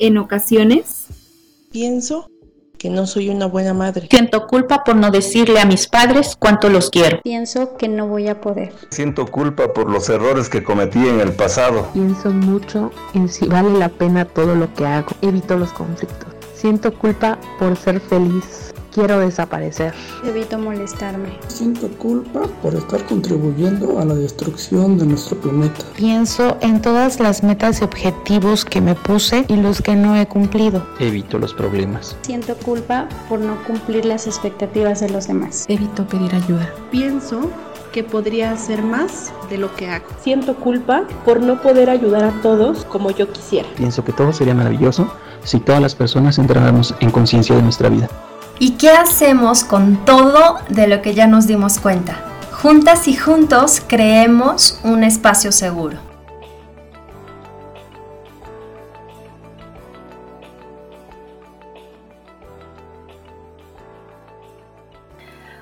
en ocasiones. Pienso que no soy una buena madre. Siento culpa por no decirle a mis padres cuánto los quiero. Pienso que no voy a poder. Siento culpa por los errores que cometí en el pasado. Pienso mucho en si vale la pena todo lo que hago. Evito los conflictos. Siento culpa por ser feliz quiero desaparecer. Evito molestarme. Siento culpa por estar contribuyendo a la destrucción de nuestro planeta. Pienso en todas las metas y objetivos que me puse y los que no he cumplido. Evito los problemas. Siento culpa por no cumplir las expectativas de los demás. Evito pedir ayuda. Pienso que podría hacer más de lo que hago. Siento culpa por no poder ayudar a todos como yo quisiera. Pienso que todo sería maravilloso si todas las personas entráramos en conciencia de nuestra vida. ¿Y qué hacemos con todo de lo que ya nos dimos cuenta? Juntas y juntos creemos un espacio seguro.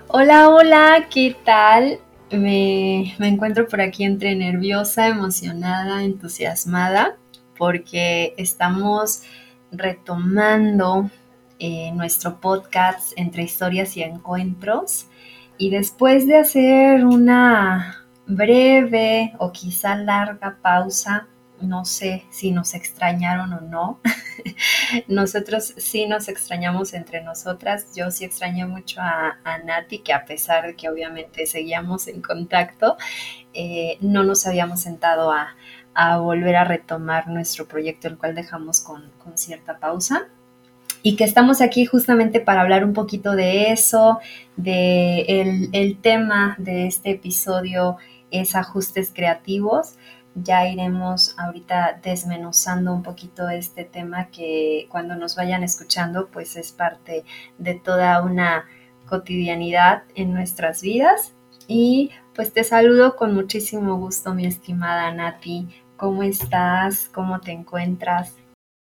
Hola, hola, ¿qué tal? Me, encuentro por aquí entre nerviosa, emocionada, entusiasmada, porque estamos retomando eh, nuestro podcast entre historias y encuentros. Y después de hacer una breve o quizá larga pausa, no sé si nos extrañaron o no. Nosotros sí nos extrañamos entre nosotras. Yo sí extrañé mucho a, Nati, que a pesar de que obviamente seguíamos en contacto, eh, no nos habíamos sentado a, volver a retomar nuestro proyecto, el cual dejamos con cierta pausa y que estamos aquí justamente para hablar un poquito de eso, de el, tema de este episodio es ajustes creativos. Ya iremos ahorita desmenuzando un poquito este tema que cuando nos vayan escuchando pues es parte de toda una cotidianidad en nuestras vidas. Y pues te saludo con muchísimo gusto mi estimada Nati. ¿Cómo estás? ¿Cómo te encuentras?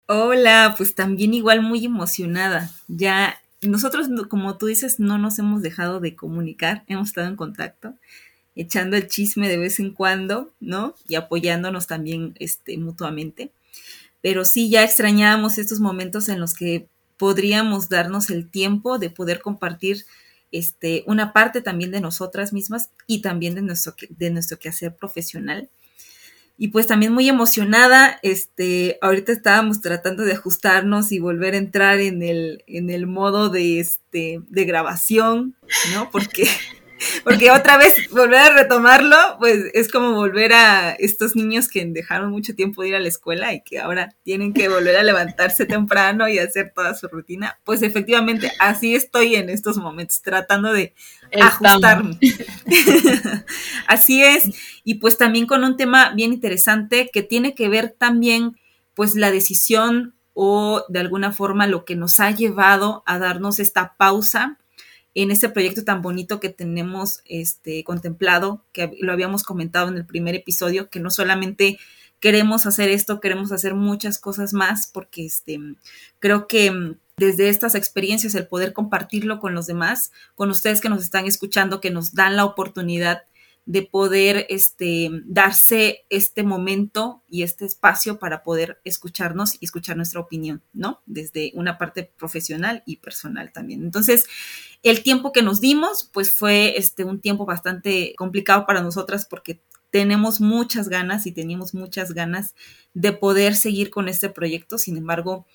Hola, pues también igual muy emocionada. Ya nosotros, como tú dices, no nos hemos dejado de comunicar, hemos estado en contacto, echando el chisme de vez en cuando, ¿no? Y apoyándonos también este, mutuamente. Pero sí, ya extrañábamos estos momentos en los que podríamos darnos el tiempo de poder compartir este, una parte también de nosotras mismas y también de nuestro, de nuestro quehacer profesional y pues también muy emocionada, este, ahorita estábamos tratando de ajustarnos y volver a entrar en el, en el modo de, este, de grabación, ¿no? Porque porque otra vez volver a retomarlo, pues es como volver a estos niños que dejaron mucho tiempo de ir a la escuela y que ahora tienen que volver a levantarse temprano y hacer toda su rutina. Pues efectivamente, así estoy en estos momentos, tratando de ajustarme. así es. Y pues también con un tema bien interesante que tiene que ver también, pues la decisión o de alguna forma lo que nos ha llevado a darnos esta pausa en este proyecto tan bonito que tenemos este, contemplado, que lo habíamos comentado en el primer episodio, que no solamente queremos hacer esto, queremos hacer muchas cosas más, porque este, creo que mm, desde estas experiencias, el poder compartirlo con los demás, con ustedes que nos están escuchando, que nos dan la oportunidad de poder este, darse este momento y este espacio para poder escucharnos y escuchar nuestra opinión, ¿no? Desde una parte profesional y personal también. Entonces, el tiempo que nos dimos, pues fue este, un tiempo bastante complicado para nosotras porque tenemos muchas ganas y teníamos muchas ganas de poder seguir con este proyecto. Sin embargo,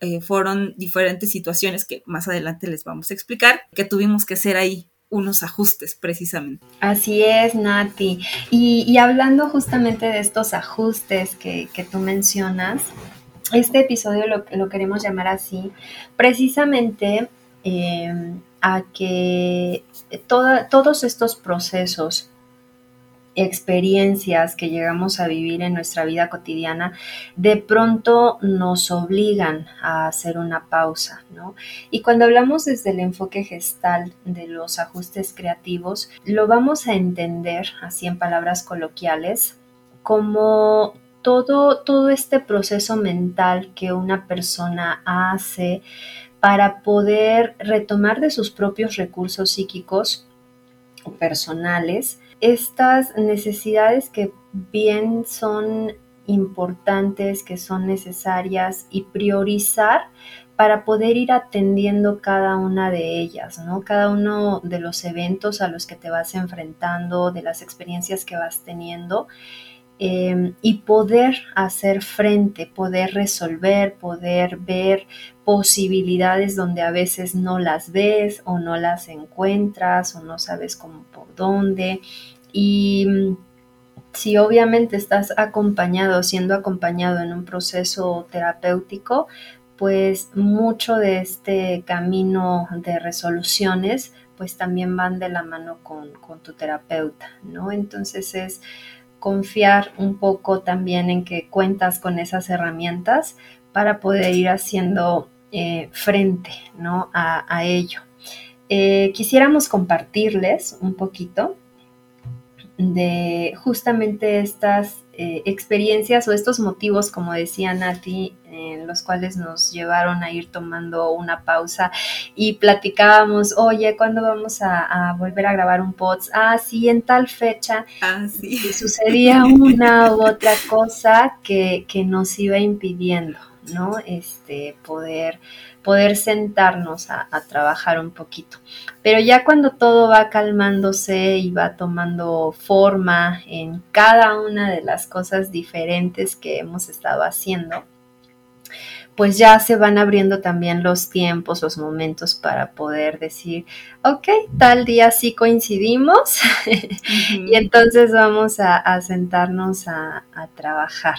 eh, fueron diferentes situaciones que más adelante les vamos a explicar, que tuvimos que hacer ahí unos ajustes precisamente. Así es, Nati. Y, hablando justamente de estos ajustes que, tú mencionas, este episodio lo, lo, queremos llamar así, precisamente eh, a que todos estos procesos experiencias que llegamos a vivir en nuestra vida cotidiana, de pronto nos obligan a hacer una pausa, ¿no? Y cuando hablamos desde el enfoque gestal de los ajustes creativos, lo vamos a entender, así en palabras coloquiales, como todo, todo este proceso mental que una persona hace para poder retomar de sus propios recursos psíquicos personales estas necesidades que bien son importantes, que son necesarias y priorizar para poder ir atendiendo cada una de ellas, ¿no? Cada uno de los eventos a los que te vas enfrentando, de las experiencias que vas teniendo. Em, y poder hacer frente, poder resolver, poder ver posibilidades donde a veces no las ves o no las encuentras o no sabes cómo por dónde. Y mm, si obviamente estás acompañado, siendo acompañado en un proceso terapéutico, pues mucho de este camino de resoluciones pues también van de la mano con, tu terapeuta, ¿no? Entonces es confiar un poco también en que cuentas con esas herramientas para poder ir haciendo eh, frente, ¿no? A, ello. Eh, quisiéramos compartirles un poquito de justamente estas eh, experiencias o estos motivos, como decía Nati, en los cuales nos llevaron a ir tomando una pausa y platicábamos, oye, ¿cuándo vamos a, volver a grabar un pods? Ah, sí, en tal fecha. Ah, sí. Y sucedía una u otra cosa que, que nos iba impidiendo, ¿no? Este, poder poder sentarnos a, trabajar un poquito. Pero ya cuando todo va calmándose y va tomando forma en cada una de las cosas diferentes que hemos estado haciendo, pues ya se van abriendo también los tiempos, los momentos para poder decir, ok, tal día sí coincidimos y entonces vamos a, sentarnos a, a trabajar,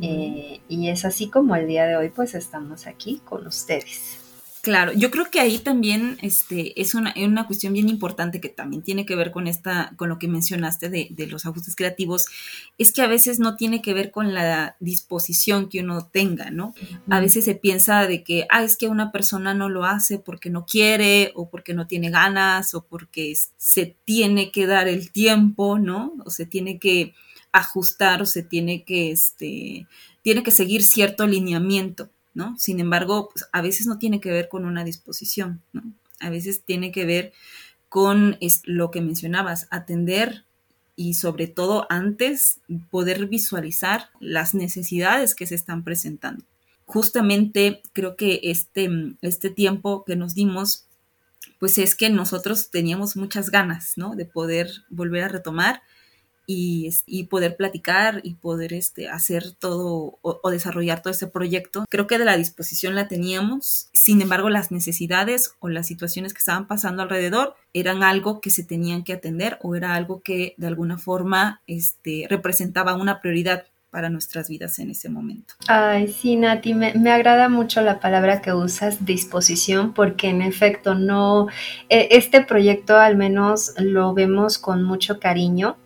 Eh, y es así como el día de hoy pues estamos aquí con ustedes. Claro, yo creo que ahí también este, es una, una, cuestión bien importante que también tiene que ver con esta, con lo que mencionaste de, de, los ajustes creativos, es que a veces no tiene que ver con la disposición que uno tenga, ¿no? A veces se piensa de que, ah, es que una persona no lo hace porque no quiere, o porque no tiene ganas, o porque se tiene que dar el tiempo, ¿no? O se tiene que ajustar o se tiene que, este, tiene que seguir cierto lineamiento, ¿no? Sin embargo, pues, a veces no tiene que ver con una disposición, ¿no? A veces tiene que ver con lo que mencionabas, atender y sobre todo antes poder visualizar las necesidades que se están presentando. Justamente creo que este, este tiempo que nos dimos, pues es que nosotros teníamos muchas ganas, ¿no? De poder volver a retomar y, poder platicar y poder este, hacer todo o, desarrollar todo ese proyecto. Creo que de la disposición la teníamos, sin embargo las necesidades o las situaciones que estaban pasando alrededor eran algo que se tenían que atender o era algo que de alguna forma este, representaba una prioridad para nuestras vidas en ese momento. Ay, sí, Nati, me, me, agrada mucho la palabra que usas, disposición, porque en efecto no, e, este proyecto al menos lo vemos con mucho cariño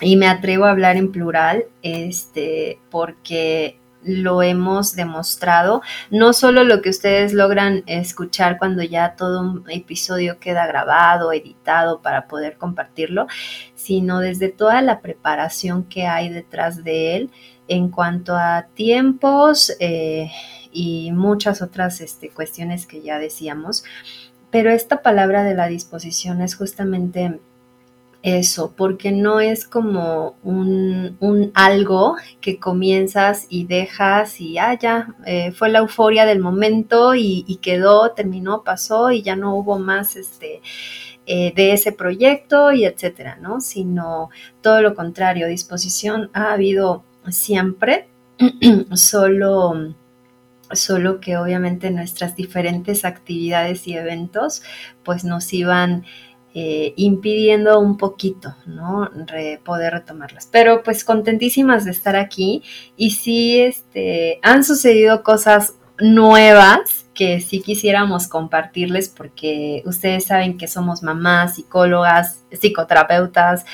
y me atrevo a hablar en plural, este, porque lo hemos demostrado, no solo lo que ustedes logran escuchar cuando ya todo un episodio queda grabado, editado para poder compartirlo, sino desde toda la preparación que hay detrás de él en cuanto a tiempos eh, y muchas otras este, cuestiones que ya decíamos. Pero esta palabra de la disposición es justamente eso, porque no es como un, algo que comienzas y dejas y ah, ya, eh, fue la euforia del momento y, quedó, terminó, pasó y ya no hubo más este, eh, de ese proyecto y etcétera, ¿no? Sino todo lo contrario, disposición ha habido siempre, solo solo que obviamente nuestras diferentes actividades y eventos pues nos iban eh, impidiendo un poquito, ¿no? poder retomarlas. Pero pues contentísimas de estar aquí y sí, este, han sucedido cosas nuevas que sí quisiéramos compartirles porque ustedes saben que somos mamás, psicólogas, psicoterapeutas.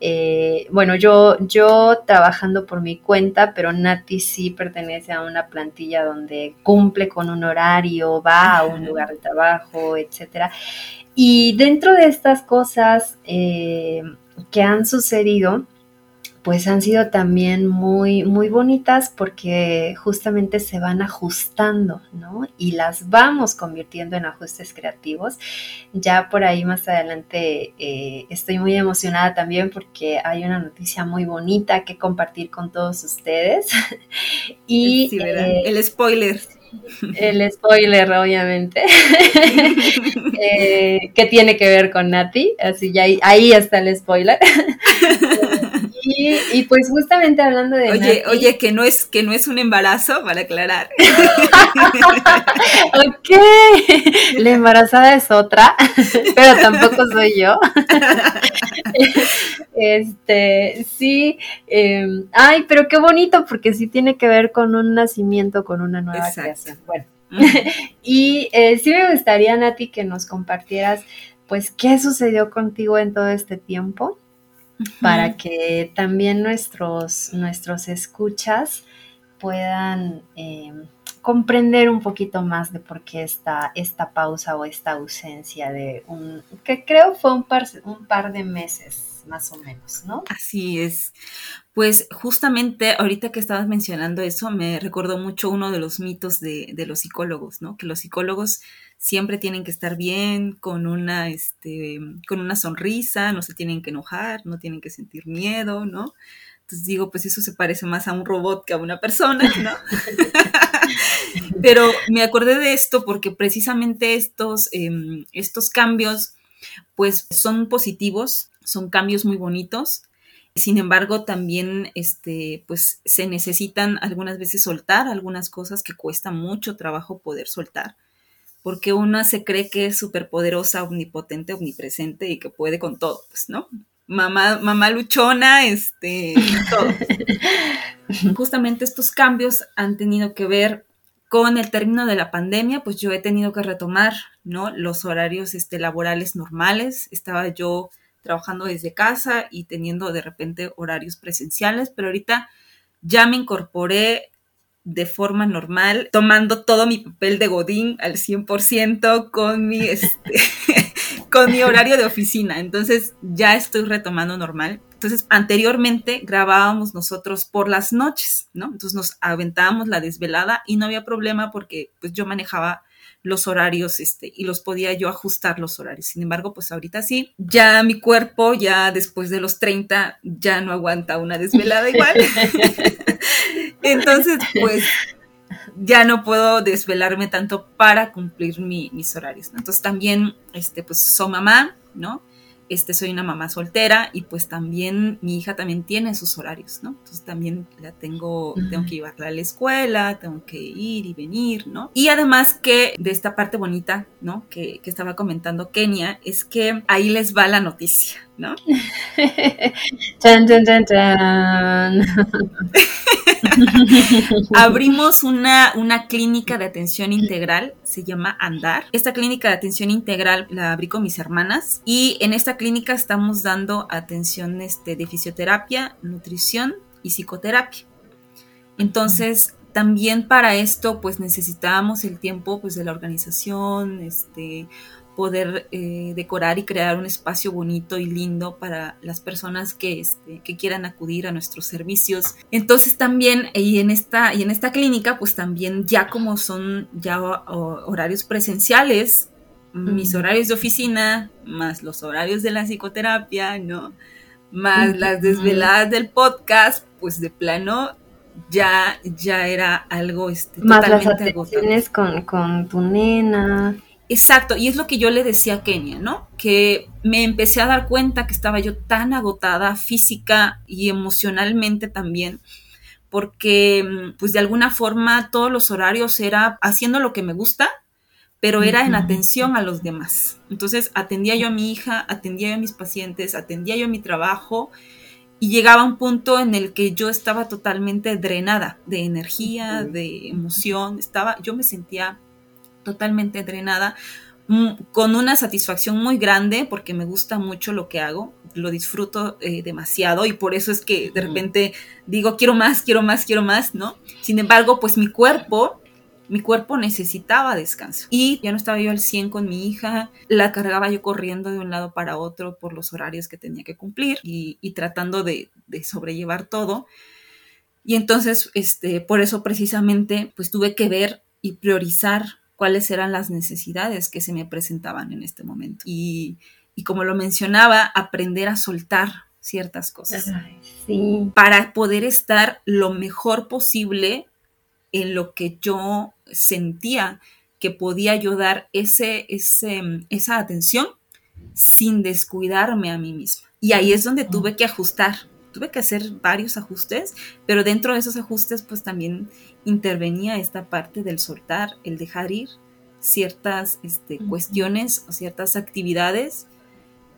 Eh, bueno, yo, yo trabajando por mi cuenta, pero Nati sí pertenece a una plantilla donde cumple con un horario, va a un lugar de trabajo, etcétera. Y dentro de estas cosas eh, que han sucedido, pues han sido también muy, muy bonitas porque justamente se van ajustando, ¿no? Y las vamos convirtiendo en ajustes creativos. Ya por ahí más adelante eh, estoy muy emocionada también porque hay una noticia muy bonita que compartir con todos ustedes. y eh, el spoiler. El spoiler, obviamente, eh, que tiene que ver con Nati, así ya ahí, está el spoiler. y, pues justamente hablando de Oye, oye, que no es que no es un embarazo, para aclarar. la embarazada es otra, pero tampoco soy yo. este, sí, em, ay, pero qué bonito, porque sí tiene que ver con un nacimiento, con una nueva creación. Bueno, y eh, sí me gustaría, Nati, que nos compartieras, pues, qué sucedió contigo en todo este tiempo, para que también nuestros, nuestros escuchas puedan em, comprender un poquito más de por qué esta, esta pausa o esta ausencia de un, que creo fue un par, un par de meses más o menos, ¿no? Así es. Pues justamente ahorita que estabas mencionando eso, me recordó mucho uno de los mitos de, de los psicólogos, ¿no? Que los psicólogos siempre tienen que estar bien, con una, este, con una sonrisa, no se tienen que enojar, no tienen que sentir miedo, ¿no? Entonces digo, pues eso se parece más a un robot que a una persona, ¿no? Pero me acordé de esto porque precisamente estos, em, estos cambios, pues son positivos, son cambios muy bonitos. Sin embargo, también este, pues, se necesitan algunas veces soltar algunas cosas que cuesta mucho trabajo poder soltar, porque una se cree que es superpoderosa, omnipotente, omnipresente y que puede con todo, pues, ¿no? Mamá, mamá luchona, este, todo. Justamente estos cambios han tenido que ver con el término de la pandemia, pues yo he tenido que retomar, ¿no? Los horarios este, laborales normales. Estaba yo trabajando desde casa y teniendo de repente horarios presenciales, pero ahorita ya me incorporé de forma normal, tomando todo mi papel de Godín al 100% con mi, este, con mi horario de oficina. Entonces ya estoy retomando normal. Entonces, anteriormente grabábamos nosotros por las noches, ¿no? Entonces nos aventábamos la desvelada y no había problema porque pues yo manejaba los horarios este, y los podía yo ajustar los horarios. Sin embargo, pues ahorita sí, ya mi cuerpo, ya después de los 30, ya no aguanta una desvelada igual. Entonces, pues ya no puedo desvelarme tanto para cumplir mis horarios. Entonces también, este, pues soy mamá, ¿no? este, soy una mamá soltera y pues también mi hija también tiene sus horarios, ¿no? Entonces también la tengo, tengo que llevarla a la escuela, tengo que ir y venir, ¿no? Y además que de esta parte bonita, ¿no? Que, que estaba comentando Kenia, es que ahí les va la noticia, ¿no? Abrimos una, una clínica de atención integral, se llama Andar. Esta clínica de atención integral la abrí con mis hermanas y en esta clínica estamos dando atención este, de fisioterapia, nutrición y psicoterapia. Entonces, también para esto, pues necesitábamos el tiempo pues, de la organización, este, poder eh, decorar y crear un espacio bonito y lindo para las personas que, este, que quieran acudir a nuestros servicios. Entonces también, y en, esta, y en esta clínica, pues también ya como son ya horarios presenciales, mis horarios de oficina, más los horarios de la psicoterapia, ¿no? Más las desveladas del podcast, pues de plano ya, ya era algo este, más las atenciones con, con tu nena. Exacto, y es lo que yo le decía a Kenia, ¿no? Que me empecé a dar cuenta que estaba yo tan agotada física y emocionalmente también, porque mm, pues de alguna forma todos los horarios era haciendo lo que me gusta, pero era en atención a los demás. Entonces atendía yo a mi hija, atendía yo a mis pacientes, atendía yo a mi trabajo y llegaba un punto en el que yo estaba totalmente drenada de energía, de emoción, estaba, yo me sentía totalmente drenada, mm, con una satisfacción muy grande porque me gusta mucho lo que hago, lo disfruto eh, demasiado y por eso es que de repente digo, quiero más, quiero más, quiero más, ¿no? Sin embargo, pues mi cuerpo mi cuerpo necesitaba descanso. Y ya no estaba yo al 100 con mi hija, la cargaba yo corriendo de un lado para otro por los horarios que tenía que cumplir y, tratando de, de, sobrellevar todo. Y entonces, este, por eso precisamente, pues tuve que ver y priorizar cuáles eran las necesidades que se me presentaban en este momento. Y, y como lo mencionaba, aprender a soltar ciertas cosas sí. para poder estar lo mejor posible en lo que yo sentía que podía ayudar ese, ese, esa atención sin descuidarme a mí misma. Y ahí es donde tuve que ajustar, tuve que hacer varios ajustes, pero dentro de esos ajustes pues también intervenía esta parte del soltar, el dejar ir ciertas este, cuestiones o ciertas actividades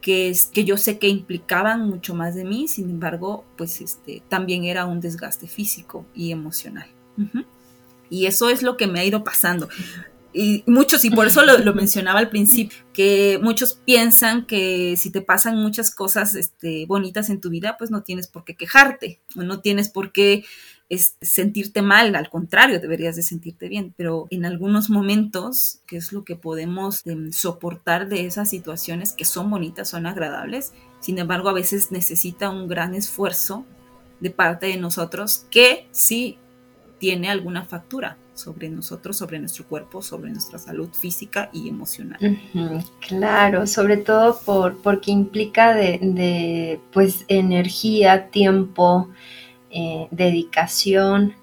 que, que yo sé que implicaban mucho más de mí, sin embargo, pues este, también era un desgaste físico y emocional. Y eso es lo que me ha ido pasando. Y muchos, y por eso lo, mencionaba al principio, que muchos piensan que si te pasan muchas cosas este, bonitas en tu vida, pues no tienes por qué quejarte, o no tienes por qué sentirte mal, al contrario, deberías de sentirte bien, pero en algunos momentos, que es lo que podemos em, soportar de esas situaciones que son bonitas, son agradables, sin embargo a veces necesita un gran esfuerzo de parte de nosotros que sí tiene alguna factura sobre nosotros, sobre nuestro cuerpo, sobre nuestra salud física y emocional. claro, sobre todo por, porque implica de, pues energía, tiempo, eh, dedicación,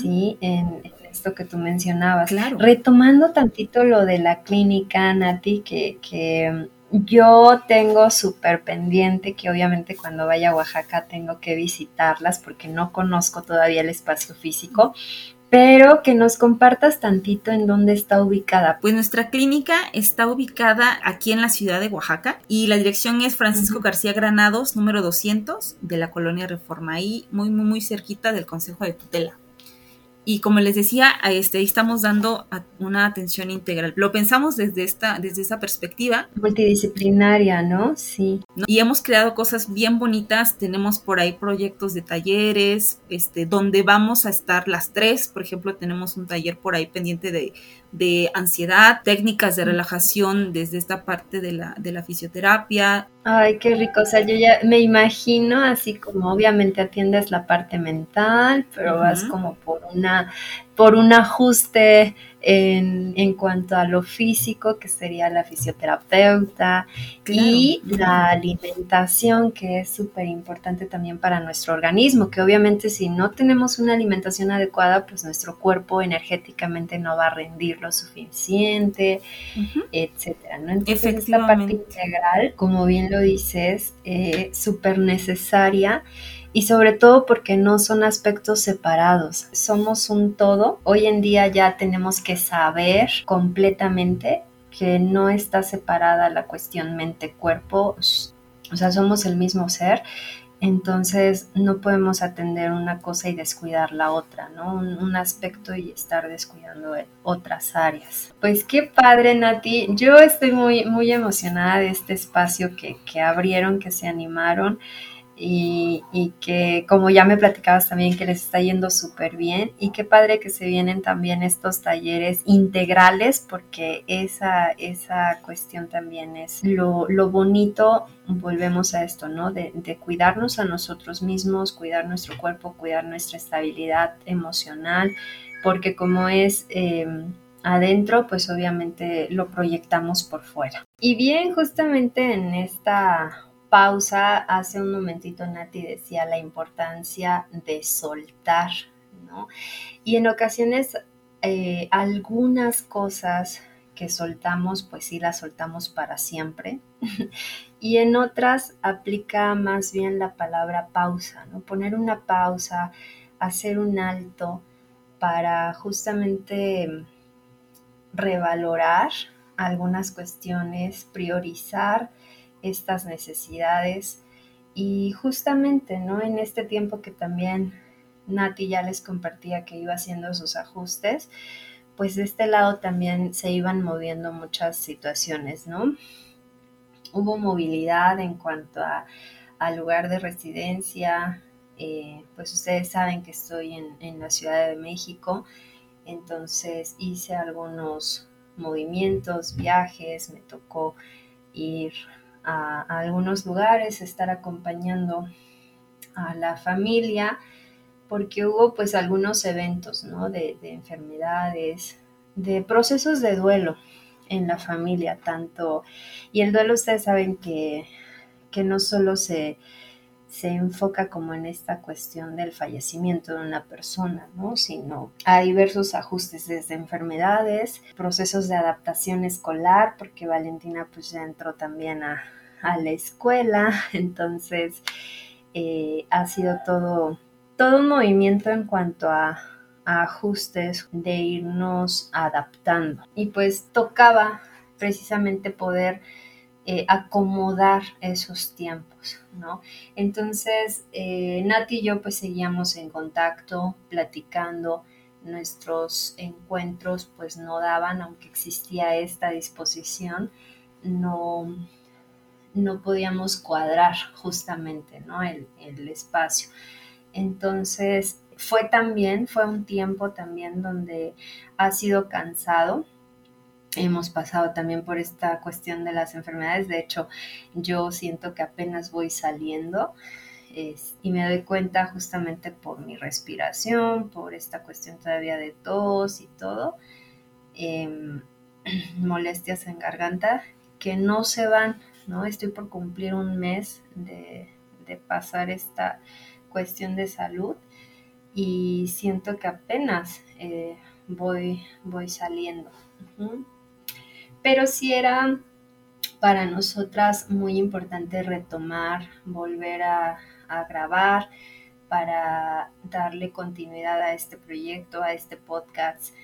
¿sí? En, esto que tú mencionabas. Claro. Retomando tantito lo de la clínica, Nati, que, que yo tengo súper pendiente que obviamente cuando vaya a Oaxaca tengo que visitarlas porque no conozco todavía el espacio físico, pero que nos compartas tantito en dónde está ubicada. Pues nuestra clínica está ubicada aquí en la ciudad de Oaxaca y la dirección es Francisco García Granados, número 200 de la colonia Reforma, ahí muy, muy, muy cerquita del Consejo de Tutela. Y como les decía, este, ahí estamos dando una atención integral. Lo pensamos desde esta, desde esta perspectiva. Multidisciplinaria, ¿no? Sí. Y hemos creado cosas bien bonitas. Tenemos por ahí proyectos de talleres, este, donde vamos a estar las tres. Por ejemplo, tenemos un taller por ahí pendiente de, de ansiedad, técnicas de relajación desde esta parte de la, de la fisioterapia. Ay, qué rico. O sea, yo ya me imagino así como obviamente atiendes la parte mental, pero vas como por una, por un ajuste en, cuanto a lo físico, que sería la fisioterapeuta, y la alimentación, que es súper importante también para nuestro organismo, que obviamente si no tenemos una alimentación adecuada, pues nuestro cuerpo energéticamente no va a rendir lo suficiente, etcétera. ¿no? Entonces, esta parte integral, como bien lo dices, eh, súper necesaria y sobre todo porque no son aspectos separados, somos un todo. Hoy en día ya tenemos que saber completamente que no está separada la cuestión mente-cuerpo, o sea, somos el mismo ser. Entonces no podemos atender una cosa y descuidar la otra, ¿no? Un, aspecto y estar descuidando otras áreas. Pues qué padre, Nati. Yo estoy muy, muy emocionada de este espacio que, que abrieron, que se animaron y, que como ya me platicabas también que les está yendo súper bien y qué padre que se vienen también estos talleres integrales porque esa, esa cuestión también es lo, bonito, volvemos a esto, ¿no? De, cuidarnos a nosotros mismos, cuidar nuestro cuerpo, cuidar nuestra estabilidad emocional, porque como es... Em, adentro, pues obviamente lo proyectamos por fuera. Y bien, justamente en esta pausa, hace un momentito Nati decía la importancia de soltar, ¿no? Y en ocasiones eh, algunas cosas que soltamos, pues sí las soltamos para siempre. y en otras aplica más bien la palabra pausa, ¿no? Poner una pausa, hacer un alto para justamente revalorar algunas cuestiones, priorizar estas necesidades y justamente, ¿no? En este tiempo que también Nati ya les compartía que iba haciendo sus ajustes, pues de este lado también se iban moviendo muchas situaciones, ¿no? Hubo movilidad en cuanto a, lugar de residencia, eh, pues ustedes saben que estoy en, en, la Ciudad de México Entonces hice algunos movimientos, viajes, me tocó ir a, algunos lugares, estar acompañando a la familia, porque hubo pues algunos eventos, ¿no? De, de enfermedades, de procesos de duelo en la familia, tanto, y el duelo ustedes saben que, que no solo se, se enfoca como en esta cuestión del fallecimiento de una persona, ¿no? Sino hay diversos ajustes desde enfermedades, procesos de adaptación escolar, porque Valentina pues ya entró también a, la escuela, entonces eh, ha sido todo, todo un movimiento en cuanto a, a ajustes de irnos adaptando. Y pues tocaba precisamente poder eh, acomodar esos tiempos, ¿no? Entonces, eh, Nati y yo pues seguíamos en contacto, platicando, nuestros encuentros pues no daban, aunque existía esta disposición, no, no podíamos cuadrar justamente, ¿no? El, el espacio. Entonces, fue también, fue un tiempo también donde ha sido cansado, hemos pasado también por esta cuestión de las enfermedades. De hecho, yo siento que apenas voy saliendo y me doy cuenta justamente por mi respiración, por esta cuestión todavía de tos y todo, em, molestias en garganta que no se van, ¿no? Estoy por cumplir un mes de, pasar esta cuestión de salud y siento que apenas eh, voy, voy saliendo pero sí era para nosotras muy importante retomar, volver a, grabar para darle continuidad a este proyecto, a este podcast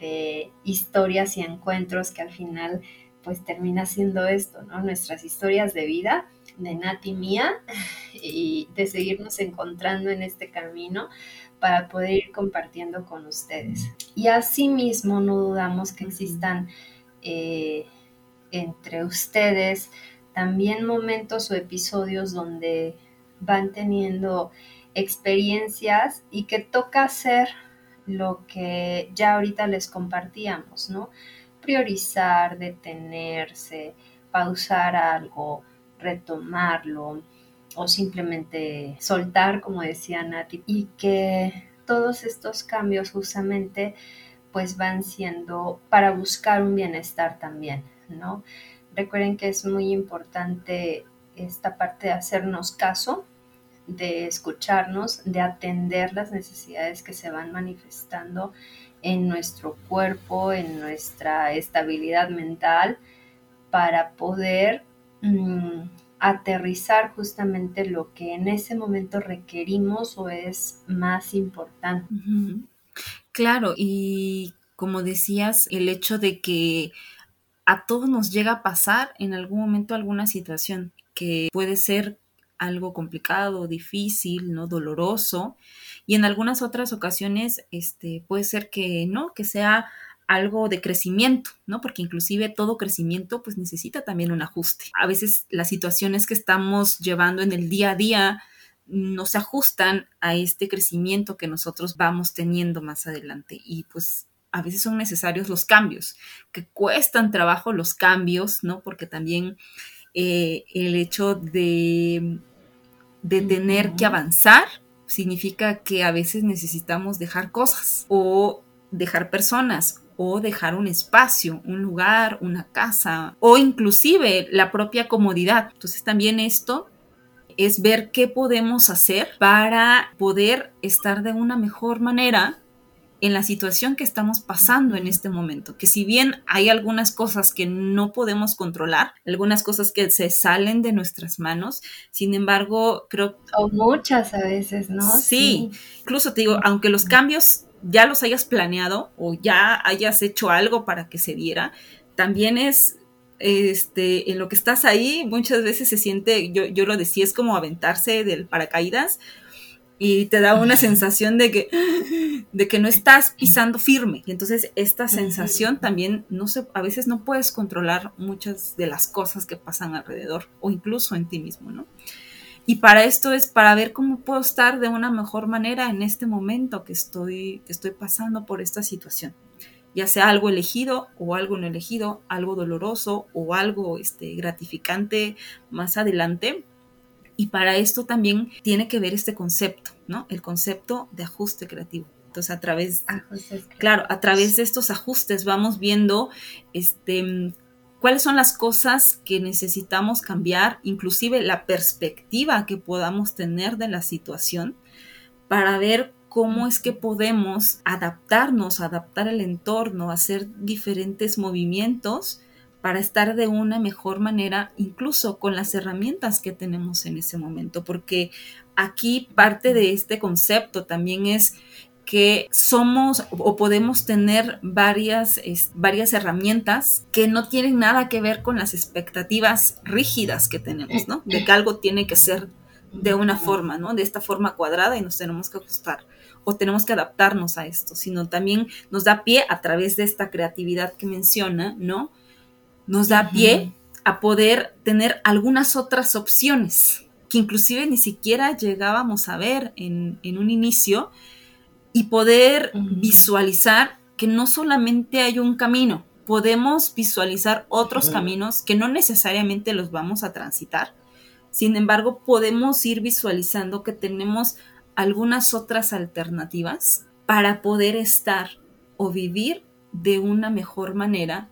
de historias y encuentros que al final pues termina siendo esto, ¿no? Nuestras historias de vida, de Nati mía, y de seguirnos encontrando en este camino para poder ir compartiendo con ustedes. Y asimismo no dudamos que existan eh, entre ustedes, también momentos o episodios donde van teniendo experiencias y que toca hacer lo que ya ahorita les compartíamos, ¿no? Priorizar, detenerse, pausar algo, retomarlo o simplemente soltar, como decía Nati, y que todos estos cambios justamente pues van siendo para buscar un bienestar también, ¿no? Recuerden que es muy importante esta parte de hacernos caso, de escucharnos, de atender las necesidades que se van manifestando en nuestro cuerpo, en nuestra estabilidad mental, para poder mm, aterrizar justamente lo que en ese momento requerimos o es más importante. Claro, y como decías, el hecho de que a todos nos llega a pasar en algún momento alguna situación que puede ser algo complicado, difícil, ¿no? doloroso y en algunas otras ocasiones este puede ser que no, que sea algo de crecimiento, ¿no? Porque inclusive todo crecimiento pues necesita también un ajuste. A veces las situaciones que estamos llevando en el día a día no se ajustan a este crecimiento que nosotros vamos teniendo más adelante y pues a veces son necesarios los cambios, que cuestan trabajo los cambios, ¿no? Porque también eh, el hecho de, de tener que avanzar significa que a veces necesitamos dejar cosas o dejar personas o dejar un espacio, un lugar, una casa o inclusive la propia comodidad. Entonces también esto es ver qué podemos hacer para poder estar de una mejor manera en la situación que estamos pasando en este momento, que si bien hay algunas cosas que no podemos controlar, algunas cosas que se salen de nuestras manos, sin embargo, creo... O muchas a veces, ¿no? Sí, incluso te digo, aunque los cambios ya los hayas planeado o ya hayas hecho algo para que se diera, también es este, en lo que estás ahí, muchas veces se siente, yo, yo lo decía, es como aventarse del paracaídas y te da una sensación de que, de que no estás pisando firme. Y entonces esta sensación también, no a veces no puedes controlar muchas de las cosas que pasan alrededor o incluso en ti mismo, ¿no? Y para esto es para ver cómo puedo estar de una mejor manera en este momento que estoy, que estoy pasando por esta situación. Ya sea algo elegido o algo no elegido, algo doloroso o algo este, gratificante más adelante. Y para esto también tiene que ver este concepto, ¿no? El concepto de ajuste creativo. Entonces, a través, claro, a través de estos ajustes vamos viendo este, cuáles son las cosas que necesitamos cambiar, inclusive la perspectiva que podamos tener de la situación para ver cómo es que podemos adaptarnos, adaptar el entorno, hacer diferentes movimientos para estar de una mejor manera, incluso con las herramientas que tenemos en ese momento, porque aquí parte de este concepto también es que somos o podemos tener varias, varias herramientas que no tienen nada que ver con las expectativas rígidas que tenemos, ¿no? De que algo tiene que ser de una forma, ¿no? De esta forma cuadrada y nos tenemos que ajustar o tenemos que adaptarnos a esto, sino también nos da pie a través de esta creatividad que menciona, ¿no? Nos da pie a poder tener algunas otras opciones que inclusive ni siquiera llegábamos a ver en, en un inicio, y poder visualizar que no solamente hay un camino, podemos visualizar otros caminos que no necesariamente los vamos a transitar. Sin embargo, podemos ir visualizando que tenemos algunas otras alternativas para poder estar o vivir de una mejor manera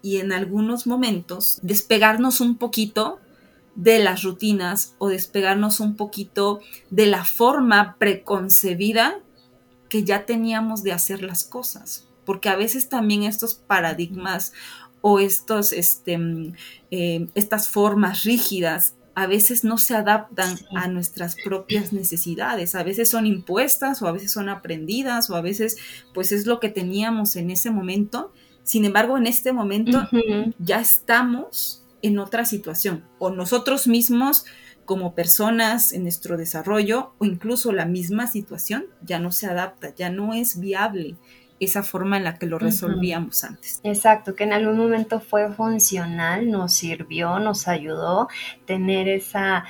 y en algunos momentos despegarnos un poquito de las rutinas o despegarnos un poquito de la forma preconcebida que ya teníamos de hacer las cosas, porque a veces también estos paradigmas o estos, este, mm, eh, estas formas rígidas a veces no se adaptan a nuestras propias necesidades, a veces son impuestas o a veces son aprendidas o a veces pues es lo que teníamos en ese momento. Sin embargo, en este momento ya estamos en otra situación o nosotros mismos como personas en nuestro desarrollo o incluso la misma situación ya no se adapta, ya no es viable esa forma en la que lo resolvíamos antes. Exacto, que en algún momento fue funcional, nos sirvió, nos ayudó tener esa,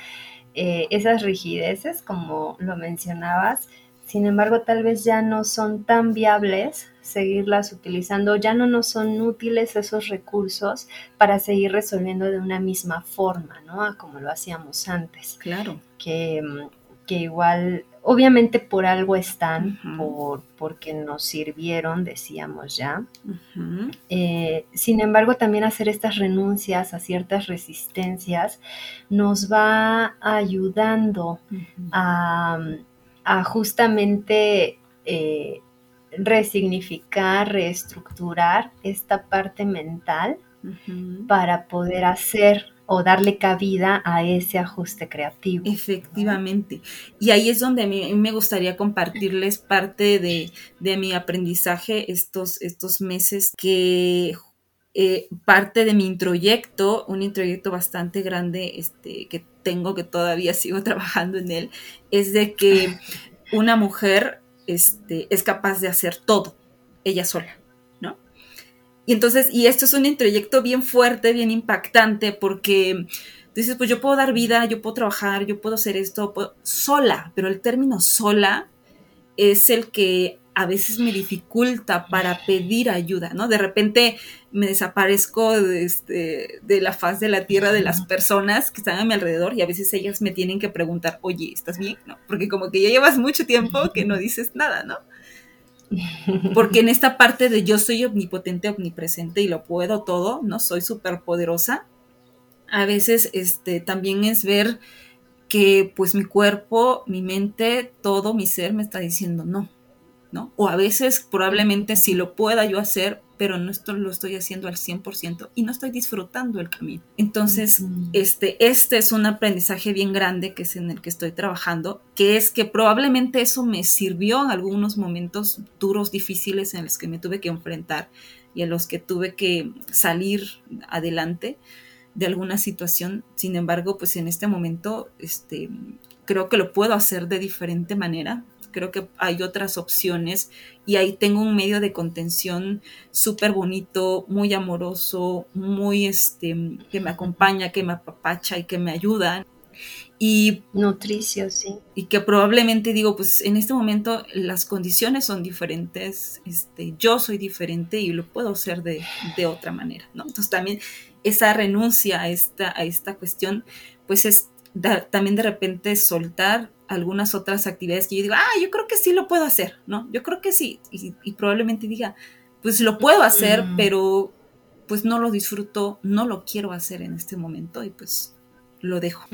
eh, esas rigideces, como lo mencionabas. Sin embargo, tal vez ya no son tan viables seguirlas utilizando, ya no nos son útiles esos recursos para seguir resolviendo de una misma forma, ¿no? Como lo hacíamos antes. Claro. Que, que igual, obviamente por algo están, por, porque nos sirvieron, decíamos ya. Eh, sin embargo, también hacer estas renuncias a ciertas resistencias nos va ayudando a, justamente... Eh, resignificar, reestructurar esta parte mental para poder hacer o darle cabida a ese ajuste creativo. Efectivamente. Y ahí es donde a mí me gustaría compartirles parte de, mi aprendizaje estos, estos meses que eh, parte de mi introyecto, un introyecto bastante grande este, que tengo, que todavía sigo trabajando en él, es de que una mujer este, es capaz de hacer todo ella sola. Y entonces, y esto es un introyecto bien fuerte, bien impactante, porque dices, pues yo puedo dar vida, yo puedo trabajar, yo puedo hacer esto sola, pero el término sola es el que a veces me dificulta para pedir ayuda, ¿no? De repente me desaparezco de, este, de, la faz de la tierra de las personas que están a mi alrededor y a veces ellas me tienen que preguntar, oye, ¿estás bien? ¿No? Porque como que ya llevas mucho tiempo que no dices nada, ¿no? Porque en esta parte de yo soy omnipotente, omnipresente y lo puedo todo, ¿no? Soy súper poderosa. A veces este, también es ver que pues mi cuerpo, mi mente, todo mi ser me está diciendo no, ¿no? O a veces probablemente sí lo pueda yo hacer, pero no esto lo estoy haciendo al 100% y no estoy disfrutando el camino. Entonces, este, este es un aprendizaje bien grande que es en el que estoy trabajando, que es que probablemente eso me sirvió en algunos momentos duros, difíciles en los que me tuve que enfrentar y en los que tuve que salir adelante de alguna situación. Sin embargo, pues en este momento, este, creo que lo puedo hacer de diferente manera creo que hay otras opciones y ahí tengo un medio de contención súper bonito, muy amoroso, muy este, que me acompaña, que me apapacha y que me ayuda. Y nutricio, sí. Y que probablemente digo, pues en este momento las condiciones son diferentes, este, yo soy diferente y lo puedo hacer de, de otra manera, ¿no? Entonces también esa renuncia a esta, a esta cuestión, pues es también de repente soltar algunas otras actividades que yo digo, ah, yo creo que sí lo puedo hacer, ¿no? Yo creo que sí. Y, probablemente diga, pues lo puedo hacer, pero pues no lo disfruto, no lo quiero hacer en este momento y pues lo dejo.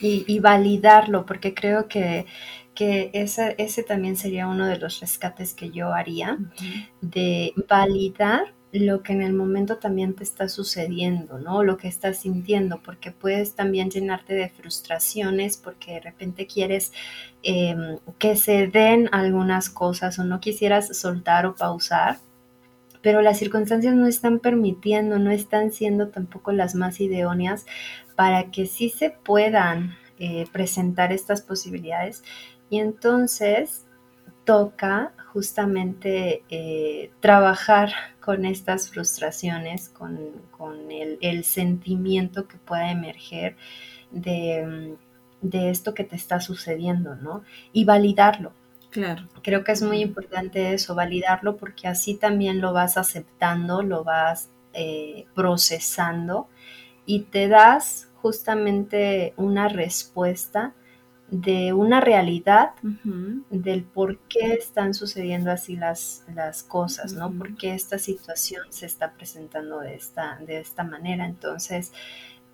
Y, validarlo, porque creo que, que ese, ese, también sería uno de los rescates que yo haría, de validar lo que en el momento también te está sucediendo, ¿no? Lo que estás sintiendo, porque puedes también llenarte de frustraciones porque de repente quieres em, que se den algunas cosas o no quisieras soltar o pausar, pero las circunstancias no están permitiendo, no están siendo tampoco las más idóneas para que sí se puedan eh, presentar estas posibilidades. Y entonces toca justamente eh, trabajar con estas frustraciones, con, el, sentimiento que pueda emerger de, esto que te está sucediendo, ¿no? Y validarlo. Claro. Creo que es muy importante eso, validarlo, porque así también lo vas aceptando, lo vas eh, procesando y te das justamente una respuesta de una realidad del por qué están sucediendo así las, las cosas, ¿no? Por qué esta situación se está presentando de esta, de esta manera. Entonces,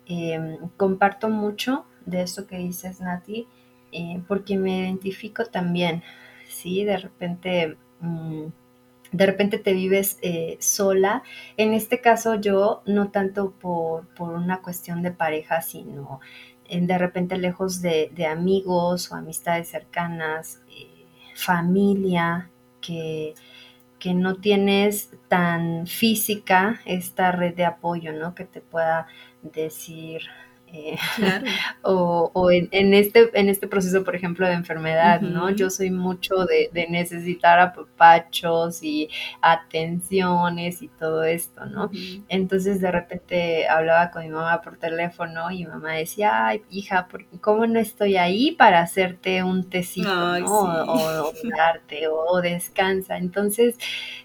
em, comparto mucho de esto que dices, Nati, eh, porque me identifico también, ¿sí? De repente... Mm, de repente te vives eh, sola. En este caso yo, no tanto por, por una cuestión de pareja, sino de repente lejos de, amigos o amistades cercanas, eh, familia, que, que, no tienes tan física esta red de apoyo, ¿no? Que te pueda decir, eh, o, en, este, en este proceso, por ejemplo, de enfermedad, ¿no? Yo soy mucho de, necesitar apapachos y atenciones y todo esto, ¿no? Entonces de repente hablaba con mi mamá por teléfono y mi mamá decía, ay, hija, ¿cómo no estoy ahí para hacerte un tecito, ¿no? O, darte, o descansa. Entonces,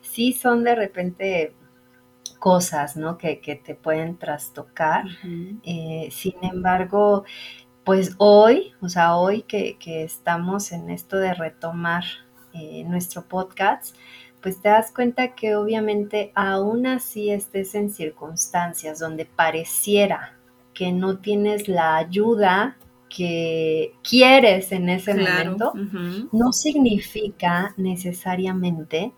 sí son de repente cosas, ¿no? Que, te pueden trastocar. Eh, sin embargo, pues hoy, o sea, hoy que, estamos en esto de retomar eh, nuestro podcast, pues te das cuenta que obviamente aún así estés en circunstancias donde pareciera que no tienes la ayuda que quieres en ese momento, no significa necesariamente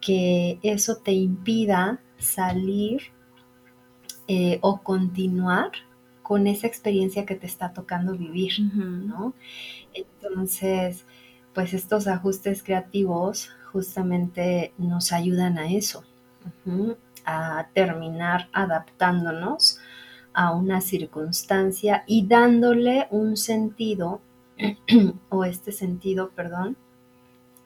que eso te impida salir eh, o continuar con esa experiencia que te está tocando vivir, ¿no? Entonces, pues estos ajustes creativos justamente nos ayudan a eso, a terminar adaptándonos a una circunstancia y dándole un sentido, o este sentido, perdón,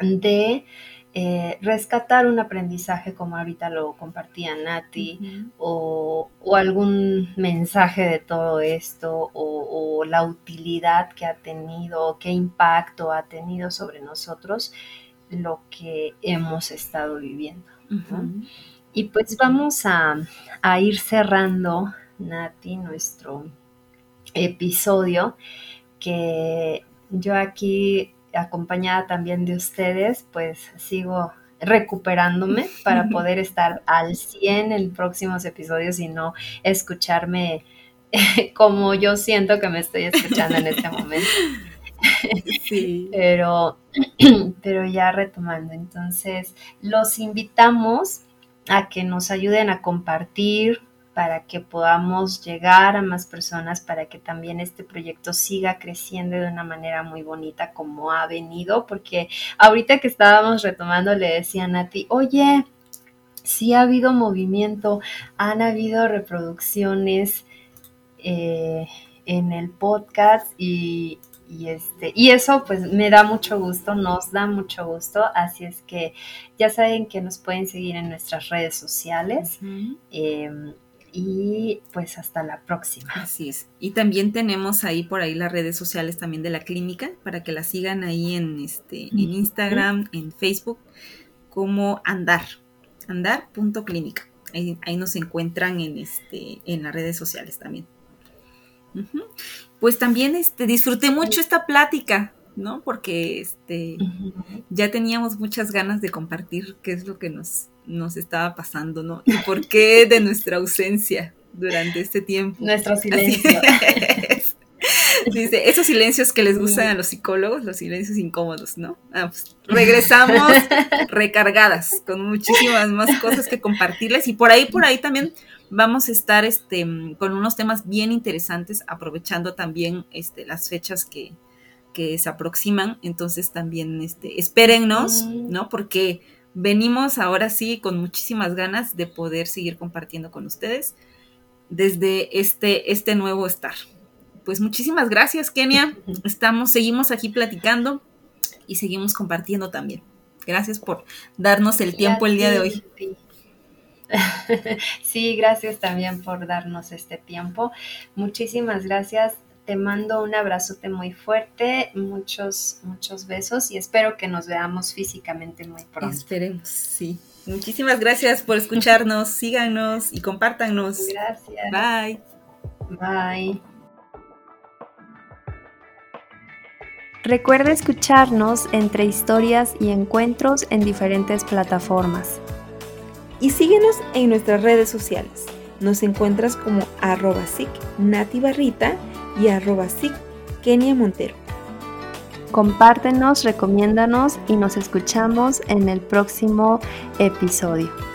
de eh, rescatar un aprendizaje como ahorita lo compartía Nati o, algún mensaje de todo esto o, la utilidad que ha tenido, qué impacto ha tenido sobre nosotros lo que hemos estado viviendo. Y pues vamos a, a ir cerrando, Nati, nuestro episodio que yo aquí acompañada también de ustedes, pues sigo recuperándome para poder estar al 100 en próximos episodios y no escucharme como yo siento que me estoy escuchando en este momento. Sí. Pero, pero ya retomando, entonces los invitamos a que nos ayuden a compartir, para que podamos llegar a más personas, para que también este proyecto siga creciendo de una manera muy bonita como ha venido, porque ahorita que estábamos retomando le decía a Nati, oye, sí ha habido movimiento, han habido reproducciones eh, en el podcast y, este, y eso pues me da mucho gusto, nos da mucho gusto, así es que ya saben que nos pueden seguir en nuestras redes sociales y pues hasta la próxima. Así es. Y también tenemos ahí por ahí las redes sociales también de la clínica para que la sigan ahí en este en Instagram, en Facebook como andar, andar.clínica. Ahí, ahí nos encuentran en este en las redes sociales también. Pues también este disfruté mucho esta plática. ¿no? Porque este, ya teníamos muchas ganas de compartir qué es lo que nos, nos estaba pasando, ¿no? Y por qué de nuestra ausencia durante este tiempo. Nuestro silencio. Dice, esos silencios que les gustan a los psicólogos, los silencios incómodos, ¿no? Ah, pues, regresamos recargadas, con muchísimas más cosas que compartirles. Y por ahí, por ahí también vamos a estar este, con unos temas bien interesantes, aprovechando también este, las fechas que, que se aproximan. Entonces también este, espérennos, ¿no? Porque venimos ahora sí con muchísimas ganas de poder seguir compartiendo con ustedes desde este, este nuevo estar. Pues muchísimas gracias, Kenia. Estamos, seguimos aquí platicando y seguimos compartiendo también. Gracias por darnos el tiempo el día de hoy. Sí, gracias también por darnos este tiempo. Muchísimas gracias. Te mando un abrazote muy fuerte, muchos, muchos besos y espero que nos veamos físicamente muy pronto. Esperemos, sí. Muchísimas gracias por escucharnos, síganos y compártanos. Gracias. Bye. Bye. Recuerda escucharnos entre historias y encuentros en diferentes plataformas. Y síguenos en nuestras redes sociales. Nos encuentras como arroba Barrita y arroba Kenia Montero. Compártenos, recomiéndanos y nos escuchamos en el próximo episodio.